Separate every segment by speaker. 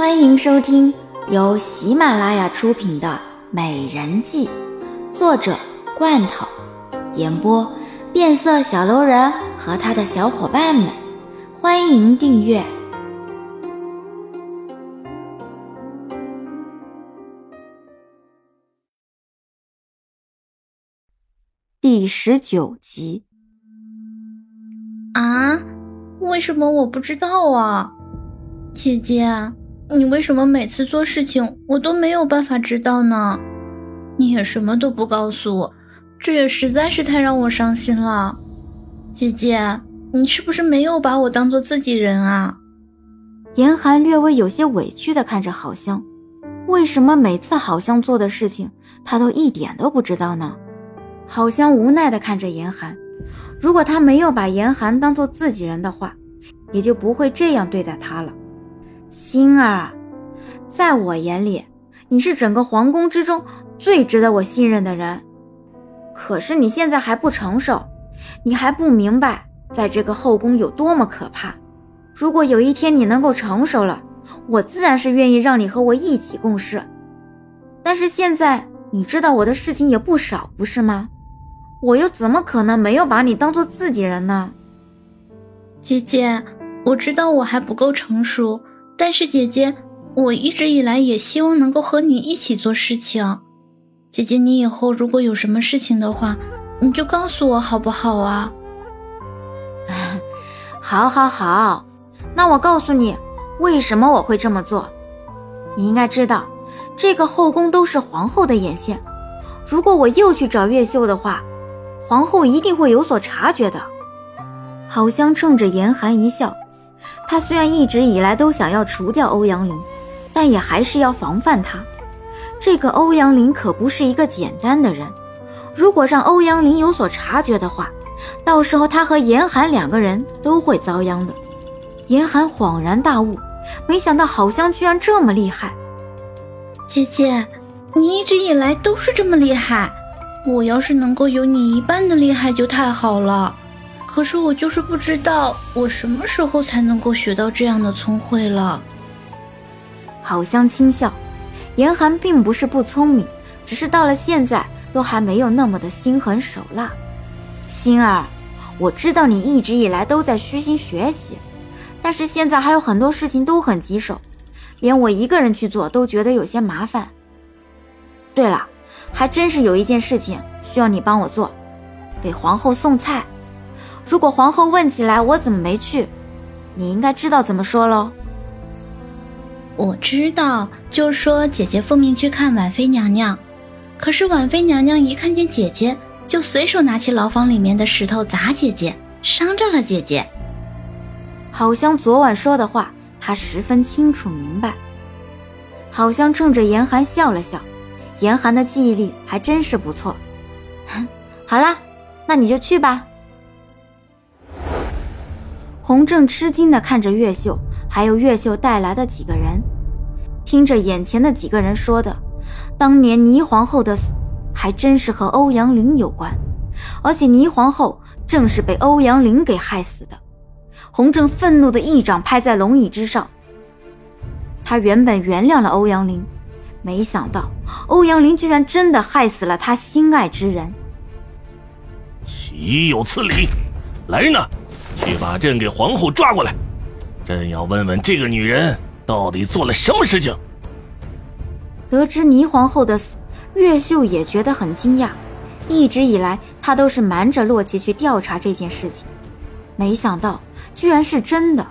Speaker 1: 欢迎收听由喜马拉雅出品的《美人计》，作者罐头，演播变色小楼人和他的小伙伴们。欢迎订阅第十九集。
Speaker 2: 啊？为什么我不知道啊？姐姐，你为什么每次做事情我都没有办法知道呢？你也什么都不告诉我，这也实在是太让我伤心了。姐姐，你是不是没有把我当做自己人啊？
Speaker 1: 严寒略微有些委屈的看着郝香，为什么每次郝香做的事情他都一点都不知道呢？郝香无奈的看着严寒，如果他没有把严寒当做自己人的话，也就不会这样对待他了。心儿，在我眼里，你是整个皇宫之中最值得我信任的人。可是你现在还不成熟，你还不明白，在这个后宫有多么可怕。如果有一天你能够成熟了，我自然是愿意让你和我一起共事。但是现在你知道我的事情也不少，不是吗？我又怎么可能没有把你当做自己人呢？
Speaker 2: 姐姐，我知道我还不够成熟。但是姐姐，我一直以来也希望能够和你一起做事情。姐姐，你以后如果有什么事情的话，你就告诉我好不好啊？
Speaker 1: 好，好，好。那我告诉你，为什么我会这么做。你应该知道，这个后宫都是皇后的眼线。如果我又去找越秀的话，皇后一定会有所察觉的。好香冲着严寒一笑。他虽然一直以来都想要除掉欧阳林，但也还是要防范他。这个欧阳林可不是一个简单的人，如果让欧阳林有所察觉的话，到时候他和严寒两个人都会遭殃的。严寒恍然大悟，没想到郝香居然这么厉害。
Speaker 2: 姐姐，你一直以来都是这么厉害，我要是能够有你一半的厉害就太好了。可是我就是不知道，我什么时候才能够学到这样的聪慧了。
Speaker 1: 郝香轻笑，严寒并不是不聪明，只是到了现在都还没有那么的心狠手辣。心儿，我知道你一直以来都在虚心学习，但是现在还有很多事情都很棘手，连我一个人去做都觉得有些麻烦。对了，还真是有一件事情需要你帮我做，给皇后送菜。如果皇后问起来我怎么没去，你应该知道怎么说喽。
Speaker 2: 我知道，就说姐姐奉命去看婉妃娘娘，可是婉妃娘娘一看见姐姐，就随手拿起牢房里面的石头砸姐姐，伤着了姐姐。
Speaker 1: 好像昨晚说的话，她十分清楚明白。好像冲着严寒笑了笑，严寒的记忆力还真是不错。好啦，那你就去吧。洪正吃惊地看着越秀，还有越秀带来的几个人，听着眼前的几个人说的，当年霓皇后的死还真是和欧阳林有关，而且霓皇后正是被欧阳林给害死的。洪正愤怒的一掌拍在龙椅之上，他原本原谅了欧阳林，没想到欧阳林居然真的害死了他心爱之人，
Speaker 3: 岂有此理！来人呐！去把朕给皇后抓过来，朕要问问这个女人到底做了什么事情。
Speaker 1: 得知霓皇后的死，越秀也觉得很惊讶。一直以来，他都是瞒着洛奇去调查这件事情，没想到居然是真的。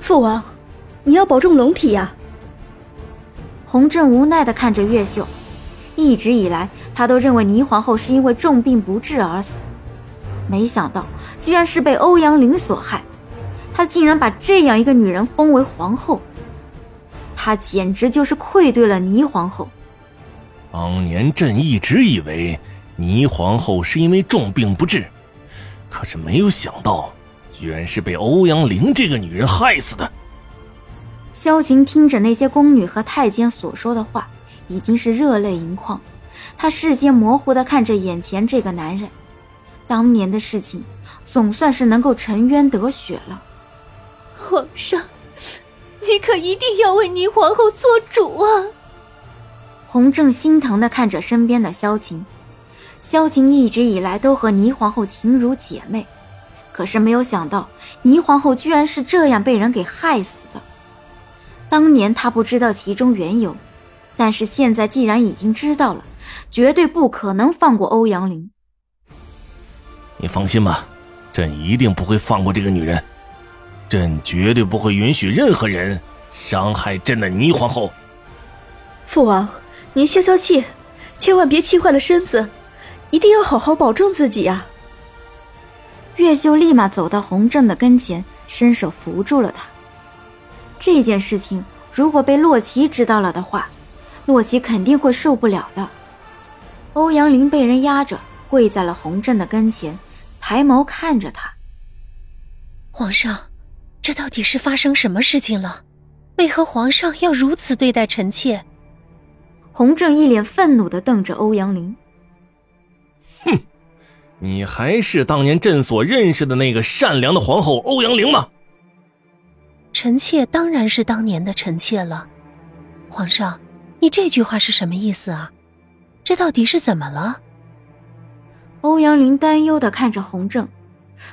Speaker 4: 父王，你要保重龙体呀。
Speaker 1: 洪震无奈地看着月秀，一直以来，他都认为霓皇后是因为重病不治而死。没想到，居然是被欧阳玲所害。他竟然把这样一个女人封为皇后，他简直就是愧对了倪皇后。
Speaker 3: 当年朕一直以为倪皇后是因为重病不治，可是没有想到，居然是被欧阳玲这个女人害死的。
Speaker 1: 萧晴听着那些宫女和太监所说的话，已经是热泪盈眶。她视线模糊地看着眼前这个男人。当年的事情，总算是能够沉冤得雪了。
Speaker 4: 皇上，你可一定要为霓皇后做主啊！
Speaker 1: 洪正心疼的看着身边的萧晴，萧晴一直以来都和霓皇后情如姐妹，可是没有想到霓皇后居然是这样被人给害死的。当年他不知道其中缘由，但是现在既然已经知道了，绝对不可能放过欧阳林。
Speaker 3: 你放心吧，朕一定不会放过这个女人。朕绝对不会允许任何人伤害朕的霓皇后。
Speaker 4: 父王，您消消气，千万别气坏了身子，一定要好好保重自己啊！
Speaker 1: 月秀立马走到洪正的跟前，伸手扶住了他。这件事情如果被洛奇知道了的话，洛奇肯定会受不了的。欧阳林被人压着，跪在了洪震的跟前，抬眸看着他。
Speaker 5: 皇上。这到底是发生什么事情了？为何皇上要如此对待臣妾？
Speaker 1: 洪正一脸愤怒的瞪着欧阳林。
Speaker 3: 哼，你还是当年朕所认识的那个善良的皇后欧阳玲吗？
Speaker 5: 臣妾当然是当年的臣妾了。皇上，你这句话是什么意思啊？这到底是怎么了？
Speaker 1: 欧阳林担忧的看着洪正，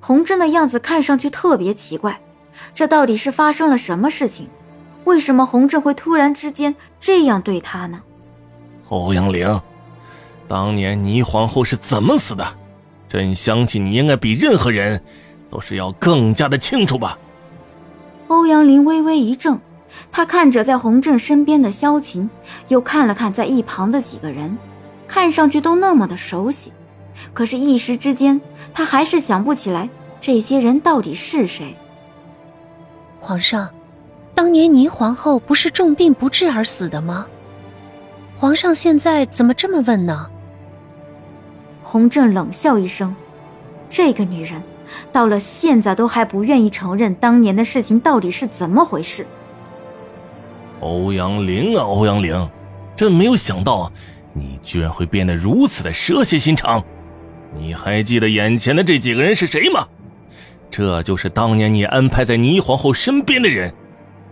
Speaker 1: 洪正的样子看上去特别奇怪。这到底是发生了什么事情？为什么洪正会突然之间这样对他呢？
Speaker 3: 欧阳玲，当年霓皇后是怎么死的？朕相信你应该比任何人都是要更加的清楚吧。
Speaker 1: 欧阳林微微一怔，他看着在洪正身边的萧琴，又看了看在一旁的几个人，看上去都那么的熟悉，可是，一时之间他还是想不起来这些人到底是谁。
Speaker 5: 皇上，当年倪皇后不是重病不治而死的吗？皇上现在怎么这么问呢？
Speaker 1: 洪震冷笑一声：“这个女人，到了现在都还不愿意承认当年的事情到底是怎么回事。”
Speaker 3: 欧阳玲啊，欧阳玲，朕没有想到你居然会变得如此的蛇蝎心肠。你还记得眼前的这几个人是谁吗？这就是当年你安排在霓皇后身边的人，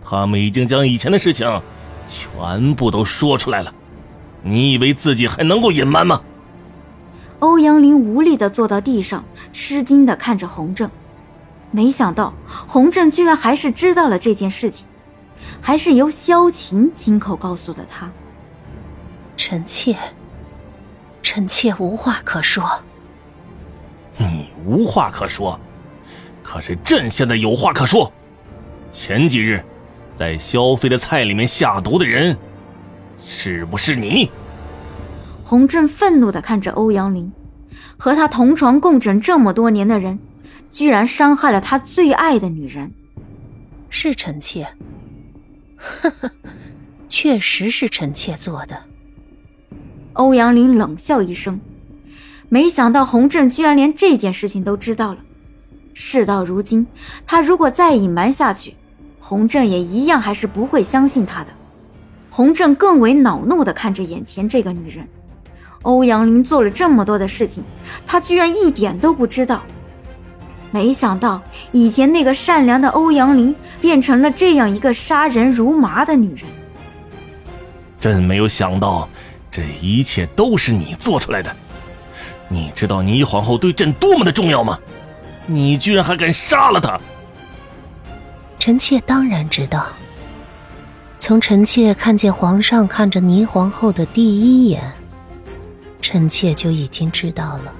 Speaker 3: 他们已经将以前的事情全部都说出来了。你以为自己还能够隐瞒吗？
Speaker 1: 欧阳林无力的坐到地上，吃惊的看着洪正，没想到洪正居然还是知道了这件事情，还是由萧晴亲口告诉的他。
Speaker 5: 臣妾，臣妾无话可说。
Speaker 3: 你无话可说。可是朕现在有话可说，前几日在萧妃的菜里面下毒的人，是不是你？
Speaker 1: 洪震愤怒的看着欧阳林，和他同床共枕这么多年的人，居然伤害了他最爱的女人。
Speaker 5: 是臣妾，呵呵，确实是臣妾做的。
Speaker 1: 欧阳林冷笑一声，没想到洪震居然连这件事情都知道了。事到如今，他如果再隐瞒下去，洪震也一样还是不会相信他的。洪震更为恼怒地看着眼前这个女人，欧阳林做了这么多的事情，他居然一点都不知道。没想到以前那个善良的欧阳林，变成了这样一个杀人如麻的女人。
Speaker 3: 朕没有想到，这一切都是你做出来的。你知道霓皇后对朕多么的重要吗？你居然还敢杀了她！
Speaker 5: 臣妾当然知道。从臣妾看见皇上看着霓皇后的第一眼，臣妾就已经知道了。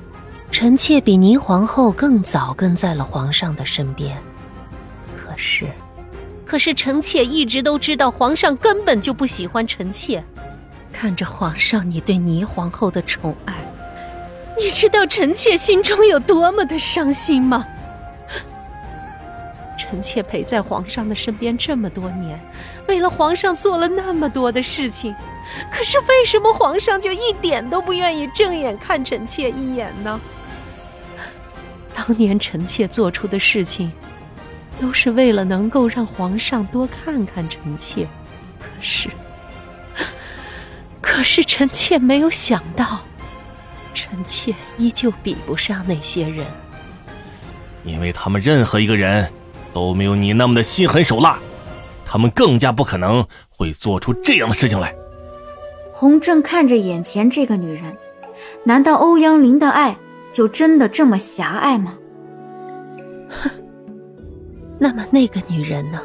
Speaker 5: 臣妾比霓皇后更早跟在了皇上的身边。可是，可是臣妾一直都知道皇上根本就不喜欢臣妾。看着皇上你对霓皇后的宠爱。你知道臣妾心中有多么的伤心吗？臣妾陪在皇上的身边这么多年，为了皇上做了那么多的事情，可是为什么皇上就一点都不愿意正眼看臣妾一眼呢？当年臣妾做出的事情，都是为了能够让皇上多看看臣妾，可是，可是臣妾没有想到。臣妾依旧比不上那些人，
Speaker 3: 因为他们任何一个人都没有你那么的心狠手辣。他们更加不可能会做出这样的事情来。
Speaker 1: 洪正看着眼前这个女人，难道欧阳林的爱就真的这么狭隘吗？
Speaker 5: 哼，那么那个女人呢？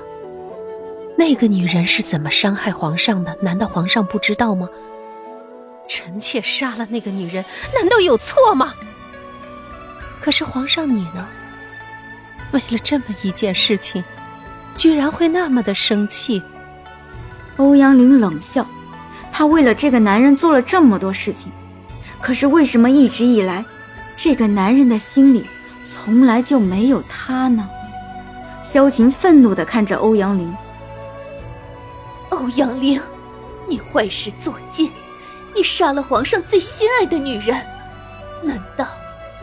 Speaker 5: 那个女人是怎么伤害皇上的？难道皇上不知道吗？臣妾杀了那个女人，难道有错吗？可是皇上你呢？为了这么一件事情，居然会那么的生气？
Speaker 1: 欧阳玲冷笑，他为了这个男人做了这么多事情，可是为什么一直以来，这个男人的心里从来就没有她呢？萧晴愤怒的看着欧阳玲。
Speaker 4: 欧阳玲，你坏事做尽，你杀了皇上最心爱的女人，难道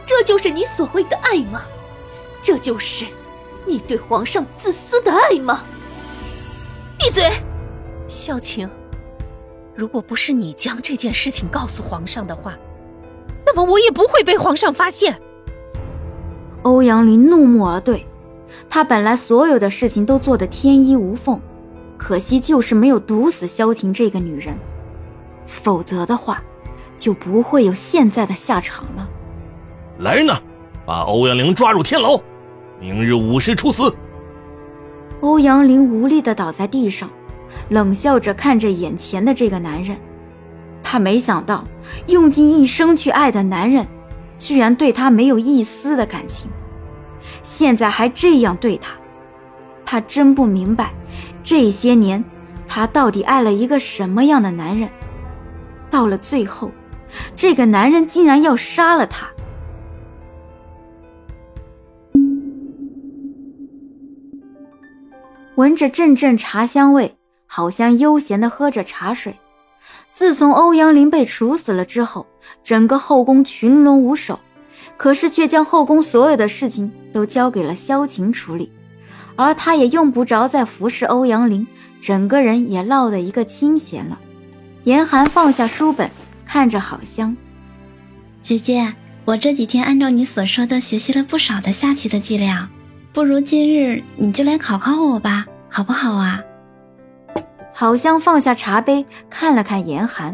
Speaker 4: 这就是你所谓的爱吗？这就是你对皇上自私的爱吗？
Speaker 5: 闭嘴，萧晴。如果不是你将这件事情告诉皇上的话，那么我也不会被皇上发现。
Speaker 1: 欧阳林怒目而对，他本来所有的事情都做得天衣无缝。可惜就是没有毒死萧晴这个女人，否则的话，就不会有现在的下场了。
Speaker 3: 来人呐，把欧阳玲抓入天牢，明日午时处死。
Speaker 1: 欧阳玲无力的倒在地上，冷笑着看着眼前的这个男人。他没想到，用尽一生去爱的男人，居然对他没有一丝的感情，现在还这样对他，他真不明白。这些年，他到底爱了一个什么样的男人？到了最后，这个男人竟然要杀了他。闻着阵阵茶香味，好像悠闲的喝着茶水。自从欧阳林被处死了之后，整个后宫群龙无首，可是却将后宫所有的事情都交给了萧晴处理。而他也用不着再服侍欧阳林，整个人也落得一个清闲了。严寒放下书本，看着好香。
Speaker 2: 姐姐，我这几天按照你所说的学习了不少的下棋的伎俩，不如今日你就来考考我吧，好不好啊？
Speaker 1: 好香放下茶杯，看了看严寒。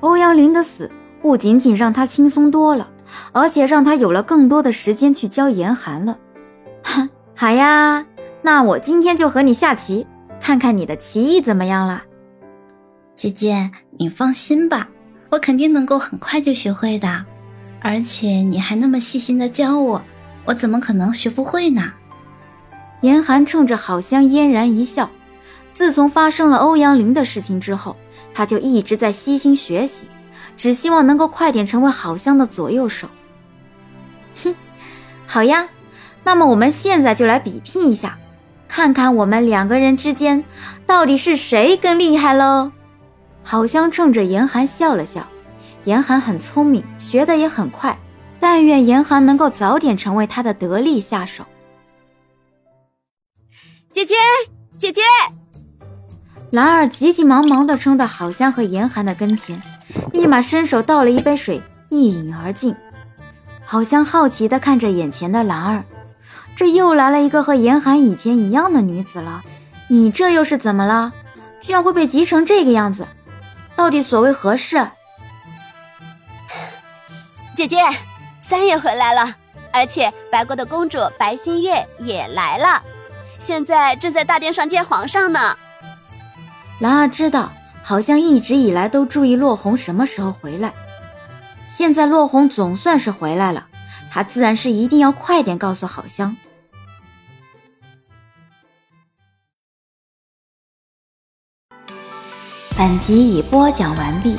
Speaker 1: 欧阳林的死不仅仅让他轻松多了，而且让他有了更多的时间去教严寒了。哼，好呀。那我今天就和你下棋，看看你的棋艺怎么样了。
Speaker 2: 姐姐，你放心吧，我肯定能够很快就学会的。而且你还那么细心的教我，我怎么可能学不会呢？
Speaker 1: 严寒冲着好香嫣然一笑。自从发生了欧阳林的事情之后，他就一直在悉心学习，只希望能够快点成为好香的左右手。哼，好呀，那么我们现在就来比拼一下。看看我们两个人之间到底是谁更厉害喽？好香冲着严寒笑了笑。严寒很聪明，学的也很快。但愿严寒能够早点成为他的得力下手。
Speaker 4: 姐姐，姐姐！
Speaker 1: 兰儿急急忙忙地冲到好香和严寒的跟前，立马伸手倒了一杯水，一饮而尽。好香好奇地看着眼前的兰儿。这又来了一个和严寒以前一样的女子了，你这又是怎么了？居然会被急成这个样子，到底所谓何事？
Speaker 6: 姐姐，三爷回来了，而且白国的公主白新月也来了，现在正在大殿上见皇上呢。
Speaker 1: 兰儿知道，好像一直以来都注意落红什么时候回来，现在落红总算是回来了。她自然是一定要快点告诉好香。本集已播讲完毕。